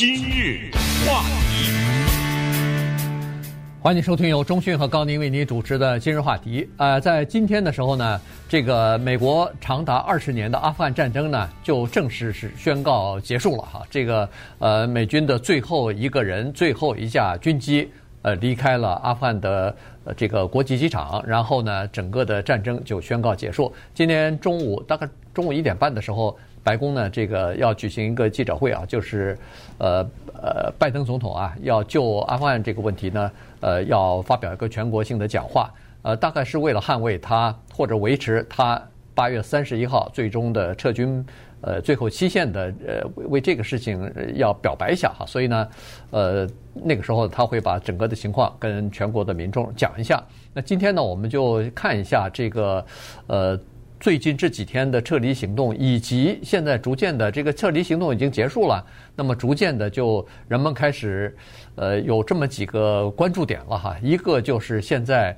今日话题，欢迎收听由中讯和高宁为您主持的今日话题。呃，在今天的时候呢，这个美国长达二十年的阿富汗战争呢，就正式是宣告结束了哈。这个呃，美军的最后一个人、最后一架军机呃离开了阿富汗的呃这个国际机场，然后呢，整个的战争就宣告结束。今天中午大概中午一点半的时候。白宫呢，这个要举行一个记者会啊，就是，呃呃，拜登总统啊，要就阿富汗这个问题呢，呃，要发表一个全国性的讲话，呃，大概是为了捍卫他或者维持他八月三十一号最终的撤军，呃，最后期限的，呃，为这个事情要表白一下哈，所以呢，呃，那个时候他会把整个的情况跟全国的民众讲一下。那今天呢，我们就看一下这个，呃。最近这几天的撤离行动，以及现在逐渐的这个撤离行动已经结束了，那么逐渐的就人们开始，呃，有这么几个关注点了哈。一个就是现在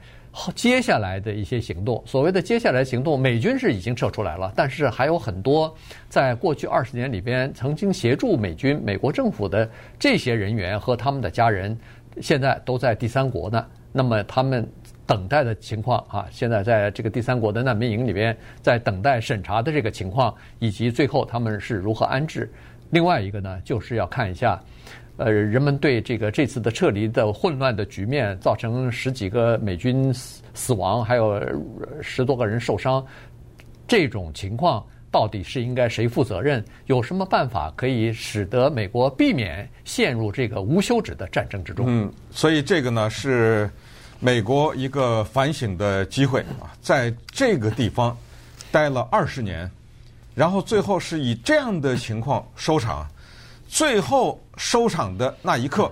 接下来的一些行动，所谓的接下来行动，美军是已经撤出来了，但是还有很多在过去二十年里边曾经协助美军、美国政府的这些人员和他们的家人，现在都在第三国呢。那么他们。等待的情况啊，现在在这个第三国的难民营里边，在等待审查的这个情况，以及最后他们是如何安置。另外一个呢，就是要看一下，呃，人们对这个这次的撤离的混乱的局面，造成十几个美军死死亡，还有十多个人受伤，这种情况到底是应该谁负责任？有什么办法可以使得美国避免陷入这个无休止的战争之中？嗯，所以这个呢是。美国一个反省的机会啊，在这个地方待了二十年，然后最后是以这样的情况收场。最后收场的那一刻，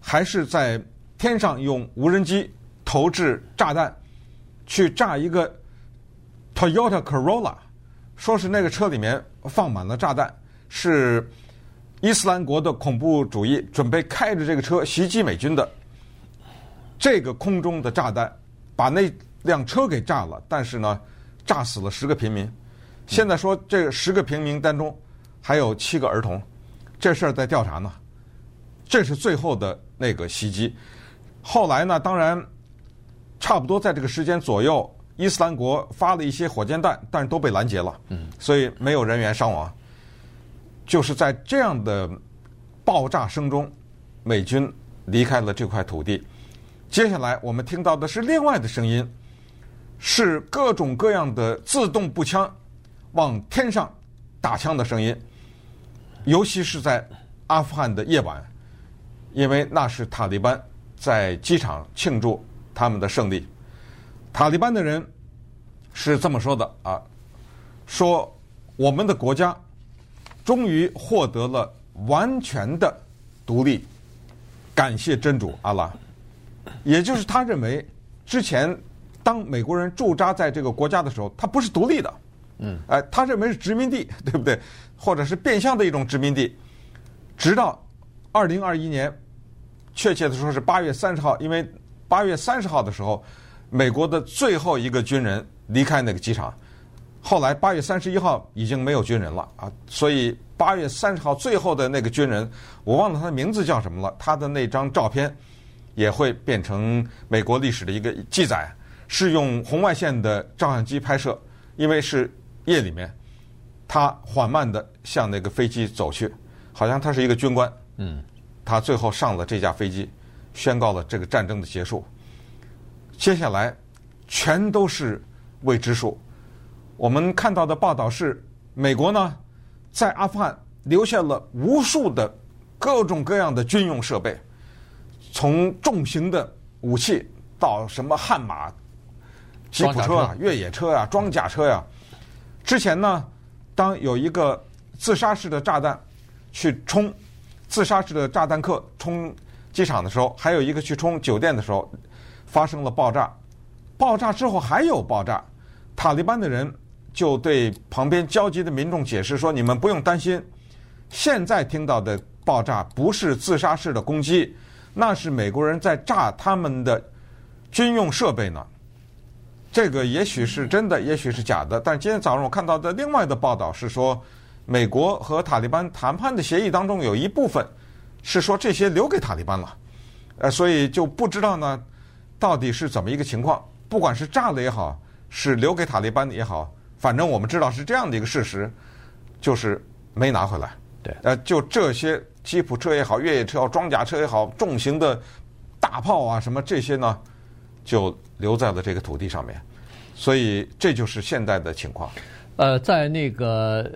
还是在天上用无人机投掷炸弹，去炸一个 Toyota Corolla，说是那个车里面放满了炸弹，是伊斯兰国的恐怖主义准备开着这个车袭击美军的。这个空中的炸弹把那辆车给炸了，但是呢，炸死了十个平民。现在说这十个平民当中还有七个儿童，这事儿在调查呢。这是最后的那个袭击。后来呢，当然差不多在这个时间左右，伊斯兰国发了一些火箭弹，但是都被拦截了，所以没有人员伤亡。就是在这样的爆炸声中，美军离开了这块土地。接下来我们听到的是另外的声音，是各种各样的自动步枪往天上打枪的声音，尤其是在阿富汗的夜晚，因为那是塔利班在机场庆祝他们的胜利。塔利班的人是这么说的啊，说我们的国家终于获得了完全的独立，感谢真主阿拉。也就是他认为，之前当美国人驻扎在这个国家的时候，他不是独立的，嗯，哎，他认为是殖民地，对不对？或者是变相的一种殖民地。直到二零二一年，确切的说是八月三十号，因为八月三十号的时候，美国的最后一个军人离开那个机场。后来八月三十一号已经没有军人了啊，所以八月三十号最后的那个军人，我忘了他的名字叫什么了，他的那张照片。也会变成美国历史的一个记载，是用红外线的照相机拍摄，因为是夜里面，他缓慢的向那个飞机走去，好像他是一个军官，嗯，他最后上了这架飞机，宣告了这个战争的结束。接下来全都是未知数。我们看到的报道是，美国呢在阿富汗留下了无数的各种各样的军用设备。从重型的武器到什么悍马、吉普车啊、越野车啊、装甲车呀、啊，之前呢，当有一个自杀式的炸弹去冲自杀式的炸弹客冲机场的时候，还有一个去冲酒店的时候，发生了爆炸。爆炸之后还有爆炸，塔利班的人就对旁边焦急的民众解释说：“你们不用担心，现在听到的爆炸不是自杀式的攻击。”那是美国人在炸他们的军用设备呢，这个也许是真的，也许是假的。但今天早上我看到的另外的报道是说，美国和塔利班谈判的协议当中有一部分是说这些留给塔利班了，呃，所以就不知道呢，到底是怎么一个情况。不管是炸了也好，是留给塔利班的也好，反正我们知道是这样的一个事实，就是没拿回来。对，呃，就这些吉普车也好，越野车也好，装甲车也好，重型的大炮啊什么这些呢，就留在了这个土地上面。所以这就是现在的情况。呃，在那个。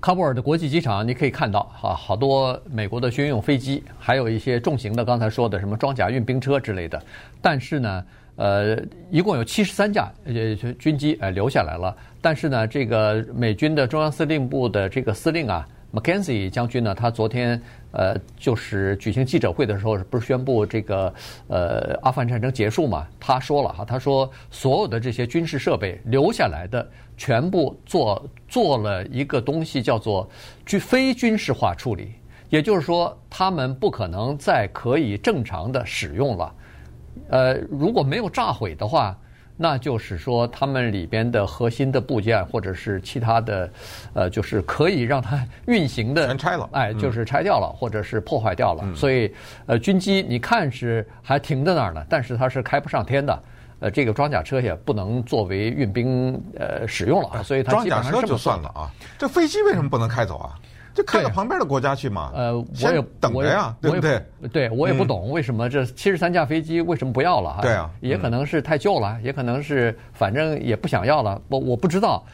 喀布尔的国际机场，你可以看到哈，好多美国的军用飞机，还有一些重型的，刚才说的什么装甲运兵车之类的。但是呢，呃，一共有七十三架呃军机呃留下来了。但是呢，这个美军的中央司令部的这个司令啊，McKenzie 将军呢，他昨天呃就是举行记者会的时候，不是宣布这个呃阿富汗战争结束嘛？他说了哈，他说所有的这些军事设备留下来的。全部做做了一个东西，叫做军非军事化处理，也就是说，他们不可能再可以正常的使用了。呃，如果没有炸毁的话，那就是说，他们里边的核心的部件或者是其他的，呃，就是可以让它 运行的全拆了，哎，就是拆掉了，或者是破坏掉了。所以，呃，军机你看是还停在那儿呢，但是它是开不上天的。呃，这个装甲车也不能作为运兵呃使用了啊，所以它装甲车就算了啊。这飞机为什么不能开走啊？就看到旁边的国家去嘛。呃，我也等着呀，对不对？对，我也不懂为什么这七十三架飞机为什么不要了哈？对啊，也可能是太旧了，也可能是反正也不想要了。我我不知道。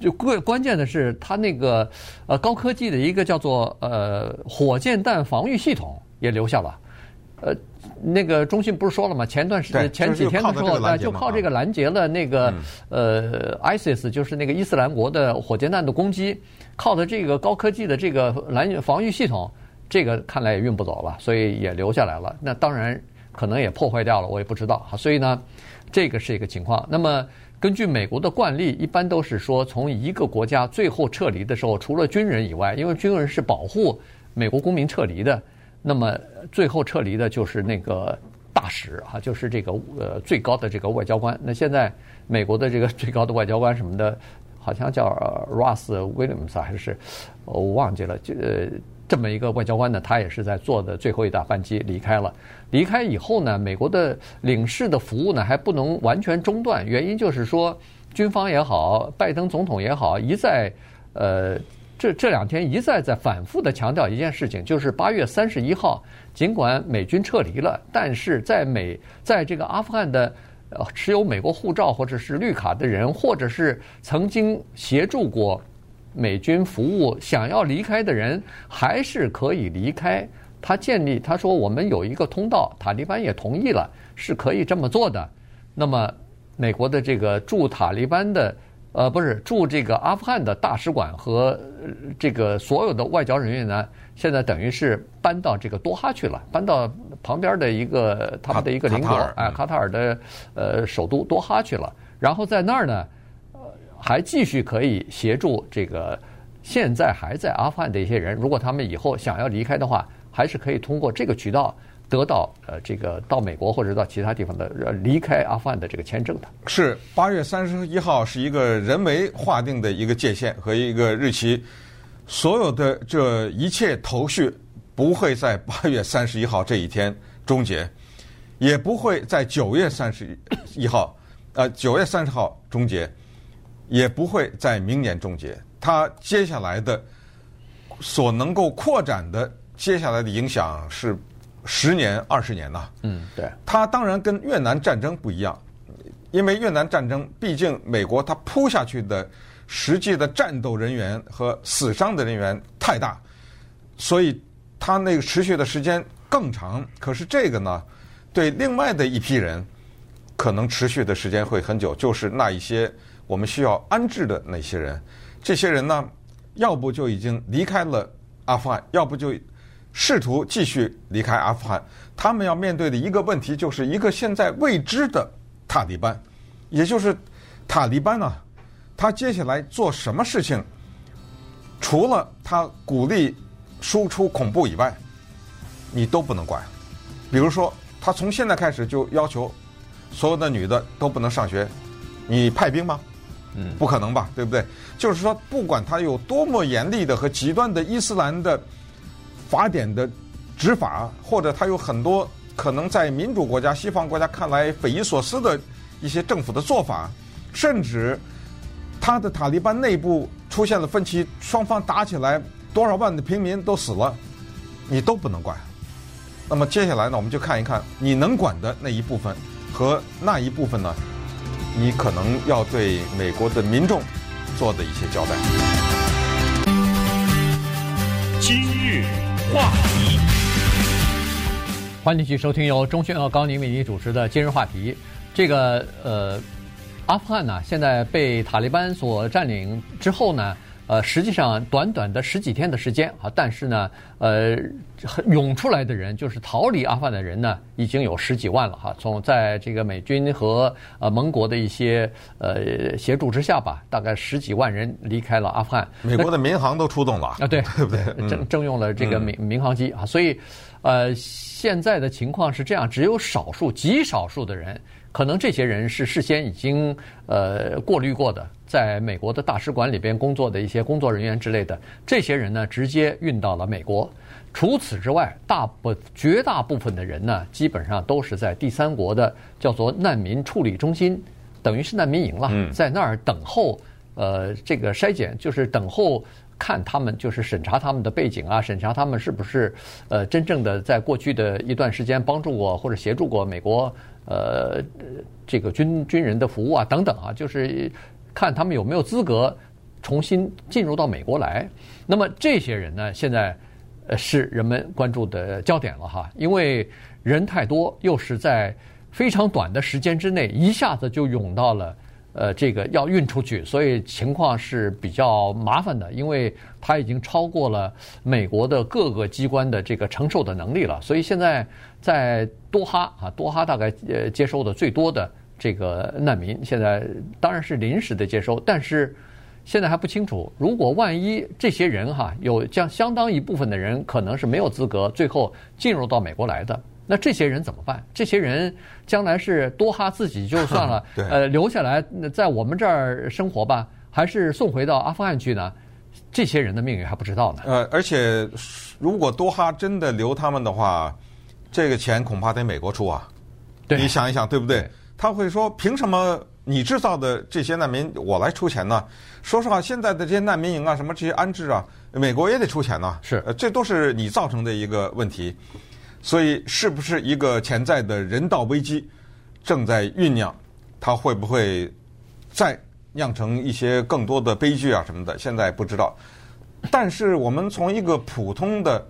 就关关键的是，它那个呃高科技的一个叫做呃火箭弹防御系统也留下了，呃。那个中信不是说了吗？前段时间前几天的时候，哎，就靠这个拦截了那个呃，ISIS 就是那个伊斯兰国的火箭弹的攻击，靠的这个高科技的这个拦防御系统，这个看来也运不走了，所以也留下来了。那当然可能也破坏掉了，我也不知道。所以呢，这个是一个情况。那么根据美国的惯例，一般都是说从一个国家最后撤离的时候，除了军人以外，因为军人是保护美国公民撤离的。那么最后撤离的就是那个大使啊，就是这个呃最高的这个外交官。那现在美国的这个 最高的外交官什么的，好像叫 Ross Williams 还是我忘记了，就这么一个外交官呢，他也是在坐的最后一大班机离开了。离开以后呢，美国的领事的服务呢还不能完全中断，原因就是说军方也好，拜登总统也好，一再呃。这这两天一再在反复的强调一件事情，就是八月三十一号，尽管美军撤离了，但是在美在这个阿富汗的持有美国护照或者是绿卡的人，或者是曾经协助过美军服务想要离开的人，还是可以离开。他建立他说我们有一个通道，塔利班也同意了，是可以这么做的。那么美国的这个驻塔利班的。呃，不是驻这个阿富汗的大使馆和这个所有的外交人员呢，现在等于是搬到这个多哈去了，搬到旁边的一个他们的一个领土，哎，卡塔尔的呃首都多哈去了。然后在那儿呢，呃，还继续可以协助这个现在还在阿富汗的一些人，如果他们以后想要离开的话，还是可以通过这个渠道。得到呃这个到美国或者到其他地方的呃离开阿富汗的这个签证的。是八月三十一号是一个人为划定的一个界限和一个日期，所有的这一切头绪不会在八月三十一号这一天终结，也不会在九月三十一号，呃九月三十号终结，也不会在明年终结。它接下来的所能够扩展的接下来的影响是。十年、二十年呐，嗯，对，它当然跟越南战争不一样，因为越南战争毕竟美国它扑下去的实际的战斗人员和死伤的人员太大，所以它那个持续的时间更长。可是这个呢，对另外的一批人，可能持续的时间会很久，就是那一些我们需要安置的那些人，这些人呢，要不就已经离开了阿富汗，要不就。试图继续离开阿富汗，他们要面对的一个问题，就是一个现在未知的塔利班，也就是塔利班呢，他接下来做什么事情，除了他鼓励输出恐怖以外，你都不能管。比如说，他从现在开始就要求所有的女的都不能上学，你派兵吗？嗯，不可能吧，对不对？就是说，不管他有多么严厉的和极端的伊斯兰的。法典的执法，或者他有很多可能在民主国家、西方国家看来匪夷所思的一些政府的做法，甚至他的塔利班内部出现了分歧，双方打起来，多少万的平民都死了，你都不能管。那么接下来呢，我们就看一看你能管的那一部分和那一部分呢，你可能要对美国的民众做的一些交代。今日话题，欢迎继续收听由钟迅和高宁为您主持的今日话题。这个呃，阿富汗呢，现在被塔利班所占领之后呢。呃，实际上短短的十几天的时间啊，但是呢，呃，涌出来的人就是逃离阿富汗的人呢，已经有十几万了哈。从在这个美军和呃盟国的一些呃协助之下吧，大概十几万人离开了阿富汗。美国的民航都出动了啊，对，对不对？征征用了这个民民航机啊，所以呃，现在的情况是这样，只有少数极少数的人。可能这些人是事先已经呃过滤过的，在美国的大使馆里边工作的一些工作人员之类的，这些人呢直接运到了美国。除此之外，大部绝大部分的人呢，基本上都是在第三国的叫做难民处理中心，等于是难民营了，在那儿等候呃这个筛检，就是等候看他们，就是审查他们的背景啊，审查他们是不是呃真正的在过去的一段时间帮助过或者协助过美国。呃，这个军军人的服务啊，等等啊，就是看他们有没有资格重新进入到美国来。那么这些人呢，现在呃是人们关注的焦点了哈，因为人太多，又是在非常短的时间之内一下子就涌到了。呃，这个要运出去，所以情况是比较麻烦的，因为它已经超过了美国的各个机关的这个承受的能力了。所以现在在多哈啊，多哈大概呃接收的最多的这个难民，现在当然是临时的接收，但是现在还不清楚，如果万一这些人哈有将相当一部分的人可能是没有资格最后进入到美国来的。那这些人怎么办？这些人将来是多哈自己就算了，对呃，留下来在我们这儿生活吧，还是送回到阿富汗去呢？这些人的命运还不知道呢。呃，而且如果多哈真的留他们的话，这个钱恐怕得美国出啊。对，你想一想，对不对？对他会说：凭什么你制造的这些难民我来出钱呢？说实话，现在的这些难民营啊，什么这些安置啊，美国也得出钱呢。是，呃，这都是你造成的一个问题。所以，是不是一个潜在的人道危机正在酝酿？它会不会再酿成一些更多的悲剧啊什么的？现在不知道。但是，我们从一个普通的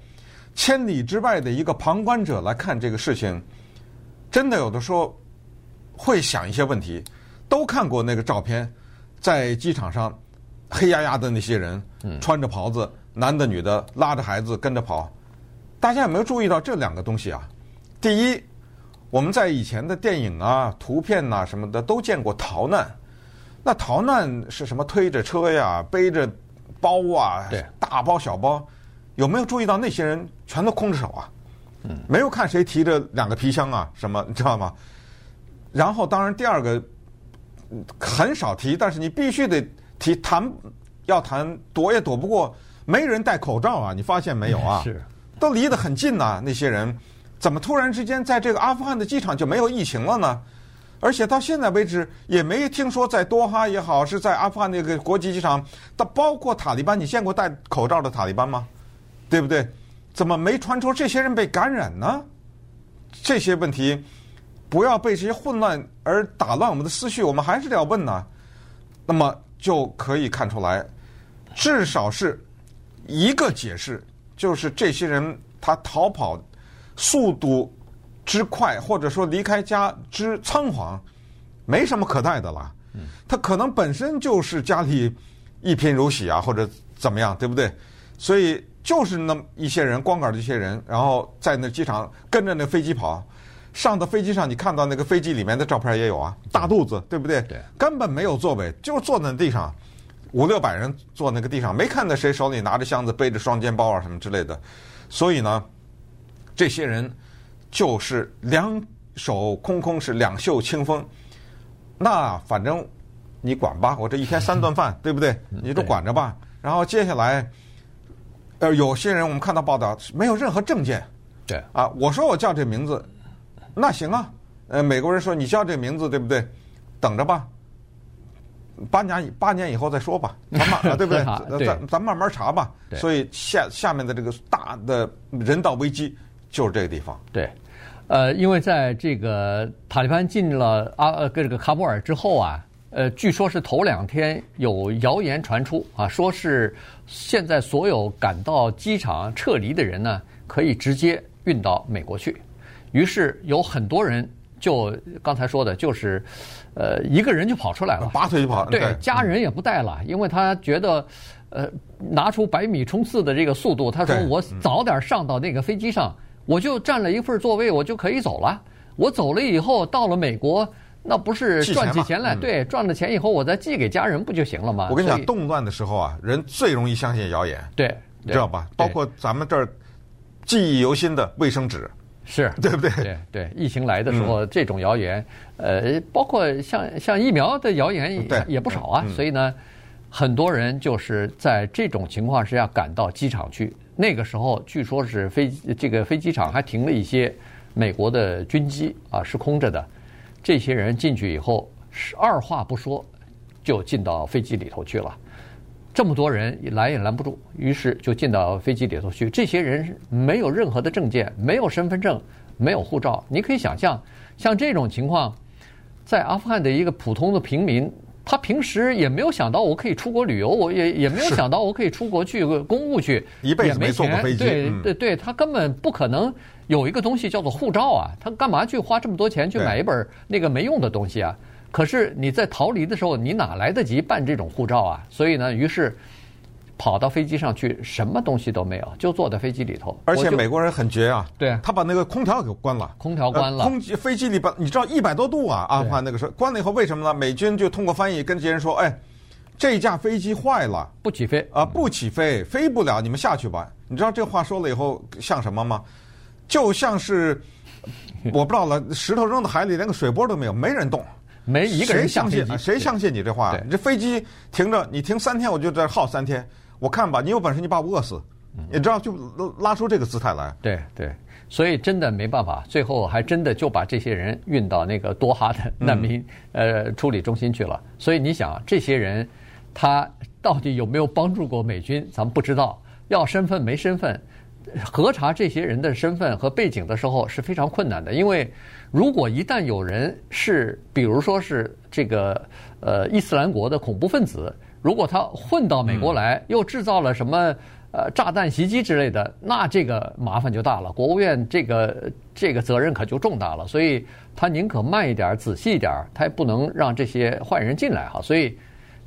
千里之外的一个旁观者来看这个事情，真的有的时候会想一些问题。都看过那个照片，在机场上黑压压的那些人，穿着袍子，男的女的拉着孩子跟着跑。大家有没有注意到这两个东西啊？第一，我们在以前的电影啊、图片呐什么的都见过逃难，那逃难是什么？推着车呀，背着包啊，大包小包，有没有注意到那些人全都空着手啊？嗯，没有看谁提着两个皮箱啊什么，你知道吗？然后，当然第二个很少提，但是你必须得提，谈要谈躲也躲不过，没人戴口罩啊，你发现没有啊？是。都离得很近呐，那些人怎么突然之间在这个阿富汗的机场就没有疫情了呢？而且到现在为止也没听说在多哈也好，是在阿富汗那个国际机场，它包括塔利班，你见过戴口罩的塔利班吗？对不对？怎么没传出这些人被感染呢？这些问题不要被这些混乱而打乱我们的思绪，我们还是要问呢。那么就可以看出来，至少是一个解释。就是这些人他逃跑速度之快，或者说离开家之仓皇，没什么可带的了。他可能本身就是家里一贫如洗啊，或者怎么样，对不对？所以就是那么一些人，光杆的一些人，然后在那机场跟着那飞机跑，上到飞机上，你看到那个飞机里面的照片也有啊，大肚子，对不对？对，根本没有座位，就坐在地上。五六百人坐那个地上，没看到谁手里拿着箱子、背着双肩包啊什么之类的，所以呢，这些人就是两手空空，是两袖清风。那反正你管吧，我这一天三顿饭，对不对？你都管着吧。然后接下来，呃，有些人我们看到报道没有任何证件，对啊，我说我叫这名字，那行啊。呃，美国人说你叫这名字对不对？等着吧，八年八年以后再说吧，咱们啊对不对？对咱咱慢慢查吧。所以下下面的这个大的人道危机就是这个地方。对，呃，因为在这个塔利班进了阿呃跟这个喀布尔之后啊，呃，据说是头两天有谣言传出啊，说是现在所有赶到机场撤离的人呢，可以直接运到美国去。于是有很多人。就刚才说的，就是，呃，一个人就跑出来了，拔腿就跑，对，家人也不带了，因为他觉得，呃，拿出百米冲刺的这个速度，他说我早点上到那个飞机上，我就占了一份座位，我就可以走了。我走了以后到了美国，那不是赚起钱来？对，赚了钱以后我再寄给家人不就行了吗？我跟你讲，动乱的时候啊，人最容易相信谣言，对，你知道吧？包括咱们这儿记忆犹新的卫生纸。是 对不对？对对，疫情来的时候，这种谣言，呃，包括像像疫苗的谣言也也不少啊。所以呢，很多人就是在这种情况之下赶到机场去。那个时候，据说是飞这个飞机场还停了一些美国的军机啊，是空着的。这些人进去以后，是二话不说就进到飞机里头去了。这么多人拦也拦不住，于是就进到飞机里头去。这些人没有任何的证件，没有身份证，没有护照。你可以想象，像这种情况，在阿富汗的一个普通的平民，他平时也没有想到我可以出国旅游，我也也没有想到我可以出国去公务去，一辈子没坐过飞机。对对对，他根本不可能有一个东西叫做护照啊！他干嘛去花这么多钱去买一本那个没用的东西啊？可是你在逃离的时候，你哪来得及办这种护照啊？所以呢，于是跑到飞机上去，什么东西都没有，就坐在飞机里头。而且美国人很绝啊，对，他把那个空调给关了，空调关了，空飞机里把你知道一百多度啊，阿富汗那个时候关了以后，为什么呢？美军就通过翻译跟这些人说：“哎，这架飞机坏了，不起飞啊，不起飞，飞不了，你们下去吧。”你知道这话说了以后像什么吗？就像是我不知道了，石头扔到海里，连个水波都没有，没人动。没一个人相信，谁相信你这话？你这飞机停着，你停三天，我就在这耗三天。我看吧，你有本事你把我饿死，你知道就拉出这个姿态来。对对，所以真的没办法，最后还真的就把这些人运到那个多哈的难民呃处理中心去了。所以你想，这些人他到底有没有帮助过美军？咱们不知道。要身份没身份，核查这些人的身份和背景的时候是非常困难的，因为。如果一旦有人是，比如说是这个呃伊斯兰国的恐怖分子，如果他混到美国来，又制造了什么呃炸弹袭击之类的，那这个麻烦就大了，国务院这个这个责任可就重大了。所以他宁可慢一点、仔细一点，他也不能让这些坏人进来哈。所以。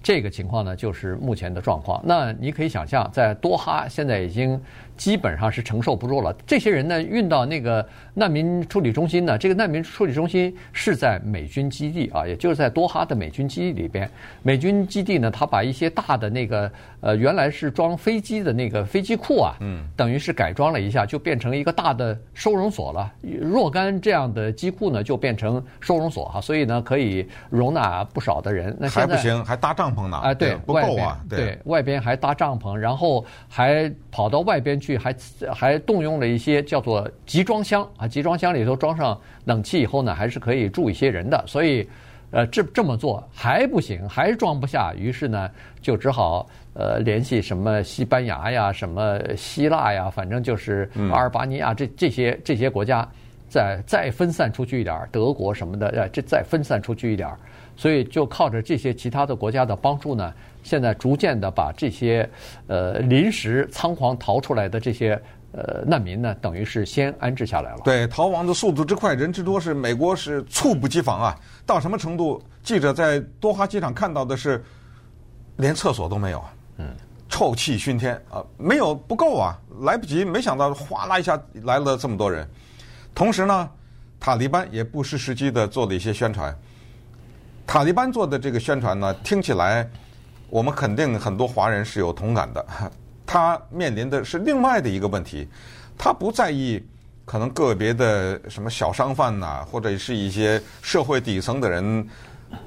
这个情况呢，就是目前的状况。那你可以想象，在多哈现在已经基本上是承受不住了。这些人呢，运到那个难民处理中心呢，这个难民处理中心是在美军基地啊，也就是在多哈的美军基地里边。美军基地呢，他把一些大的那个呃，原来是装飞机的那个飞机库啊，嗯，等于是改装了一下，就变成一个大的收容所了。若干这样的机库呢，就变成收容所哈，所以呢，可以容纳不少的人。那还不行，还搭帐篷呢。啊，对，不够啊，对，外边还搭帐篷，然后还跑到外边去，还还动用了一些叫做集装箱啊，集装箱里头装上冷气以后呢，还是可以住一些人的。所以，呃，这这么做还不行，还装不下，于是呢，就只好呃联系什么西班牙呀、什么希腊呀，反正就是阿尔巴尼亚这这些这些国家，再再分散出去一点，德国什么的，呃，这再分散出去一点。所以就靠着这些其他的国家的帮助呢，现在逐渐的把这些呃临时仓皇逃出来的这些呃难民呢，等于是先安置下来了。对，逃亡的速度之快，人之多，是美国是猝不及防啊！到什么程度？记者在多哈机场看到的是，连厕所都没有啊，嗯，臭气熏天啊，没有不够啊，来不及。没想到哗啦一下来了这么多人，同时呢，塔利班也不失时机的做了一些宣传。塔利班做的这个宣传呢，听起来我们肯定很多华人是有同感的。他面临的是另外的一个问题，他不在意可能个别的什么小商贩呐，或者是一些社会底层的人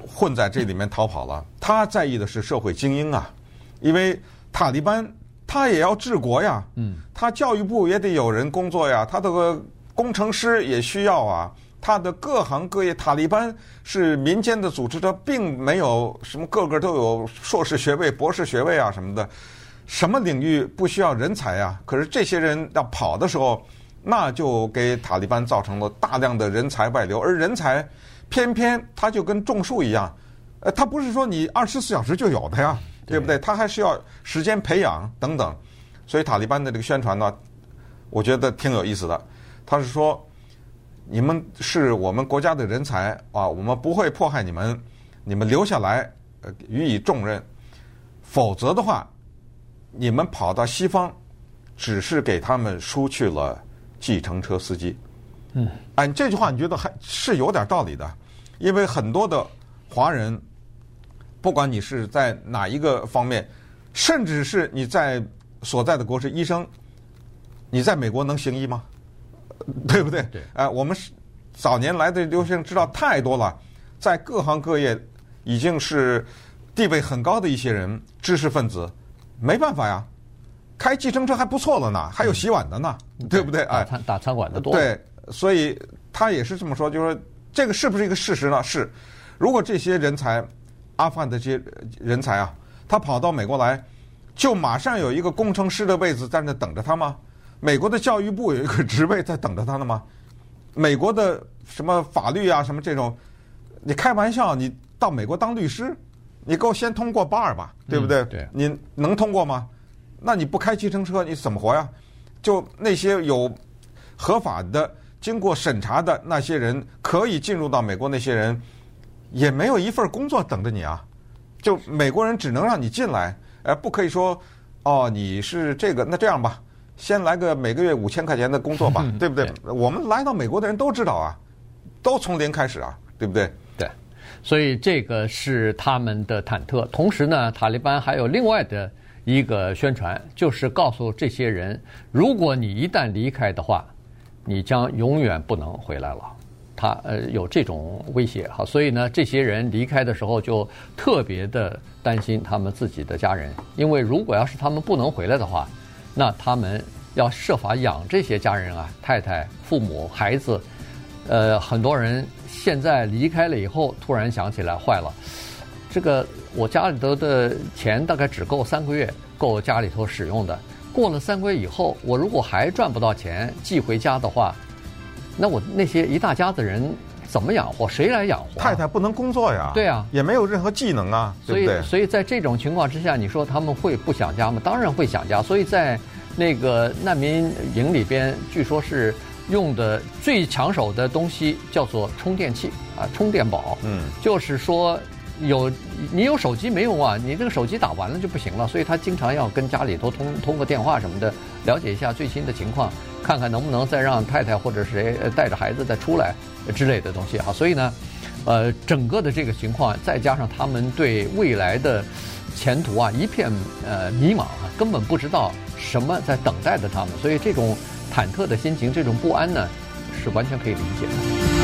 混在这里面逃跑了。他在意的是社会精英啊，因为塔利班他也要治国呀，嗯，他教育部也得有人工作呀，他这个工程师也需要啊，他的各行各业，塔利班是民间的组织，他并没有什么个个都有硕士学位、博士学位啊什么的，什么领域不需要人才啊？可是这些人要跑的时候，那就给塔利班造成了大量的人才外流，而人才偏偏他就跟种树一样，呃，他不是说你二十四小时就有的呀。对不对？他还需要时间培养等等，所以塔利班的这个宣传呢，我觉得挺有意思的。他是说，你们是我们国家的人才啊，我们不会迫害你们，你们留下来呃予以重任，否则的话，你们跑到西方，只是给他们输去了计程车司机。嗯，哎，这句话你觉得还是有点道理的，因为很多的华人。不管你是在哪一个方面，甚至是你在所在的国是医生，你在美国能行医吗？对不对？对。哎，我们是早年来的留学生知道太多了，在各行各业已经是地位很高的一些人，知识分子，没办法呀，开计程车还不错了呢，还有洗碗的呢，嗯、对不对？哎，打餐打餐馆的多。对，所以他也是这么说，就是说这个是不是一个事实呢？是，如果这些人才。阿富汗的这些人才啊，他跑到美国来，就马上有一个工程师的位置在那等着他吗？美国的教育部有一个职位在等着他呢吗？美国的什么法律啊，什么这种，你开玩笑？你到美国当律师，你给我先通过 bar 吧，对不对？嗯、对。你能通过吗？那你不开计程车，你怎么活呀？就那些有合法的、经过审查的那些人，可以进入到美国那些人。也没有一份工作等着你啊！就美国人只能让你进来，而不可以说哦，你是这个，那这样吧，先来个每个月五千块钱的工作吧，对不对？对。我们来到美国的人都知道啊，都从零开始啊，对不对？对。所以这个是他们的忐忑。同时呢，塔利班还有另外的一个宣传，就是告诉这些人，如果你一旦离开的话，你将永远不能回来了。他呃有这种威胁哈，所以呢，这些人离开的时候就特别的担心他们自己的家人，因为如果要是他们不能回来的话，那他们要设法养这些家人啊，太太、父母、孩子，呃，很多人现在离开了以后，突然想起来，坏了，这个我家里头的钱大概只够三个月够家里头使用的，过了三个月以后，我如果还赚不到钱寄回家的话。那我那些一大家子人怎么养活？谁来养活？太太不能工作呀。对啊，也没有任何技能啊，对不对？所以，所以在这种情况之下，你说他们会不想家吗？当然会想家。所以在那个难民营里边，据说是用的最抢手的东西叫做充电器啊，充电宝。嗯，就是说有你有手机没用啊，你这个手机打完了就不行了，所以他经常要跟家里头通通个电话什么的，了解一下最新的情况。看看能不能再让太太或者谁带着孩子再出来之类的东西哈，所以呢，呃，整个的这个情况，再加上他们对未来的前途啊一片呃迷茫啊，根本不知道什么在等待着他们，所以这种忐忑的心情，这种不安呢，是完全可以理解的。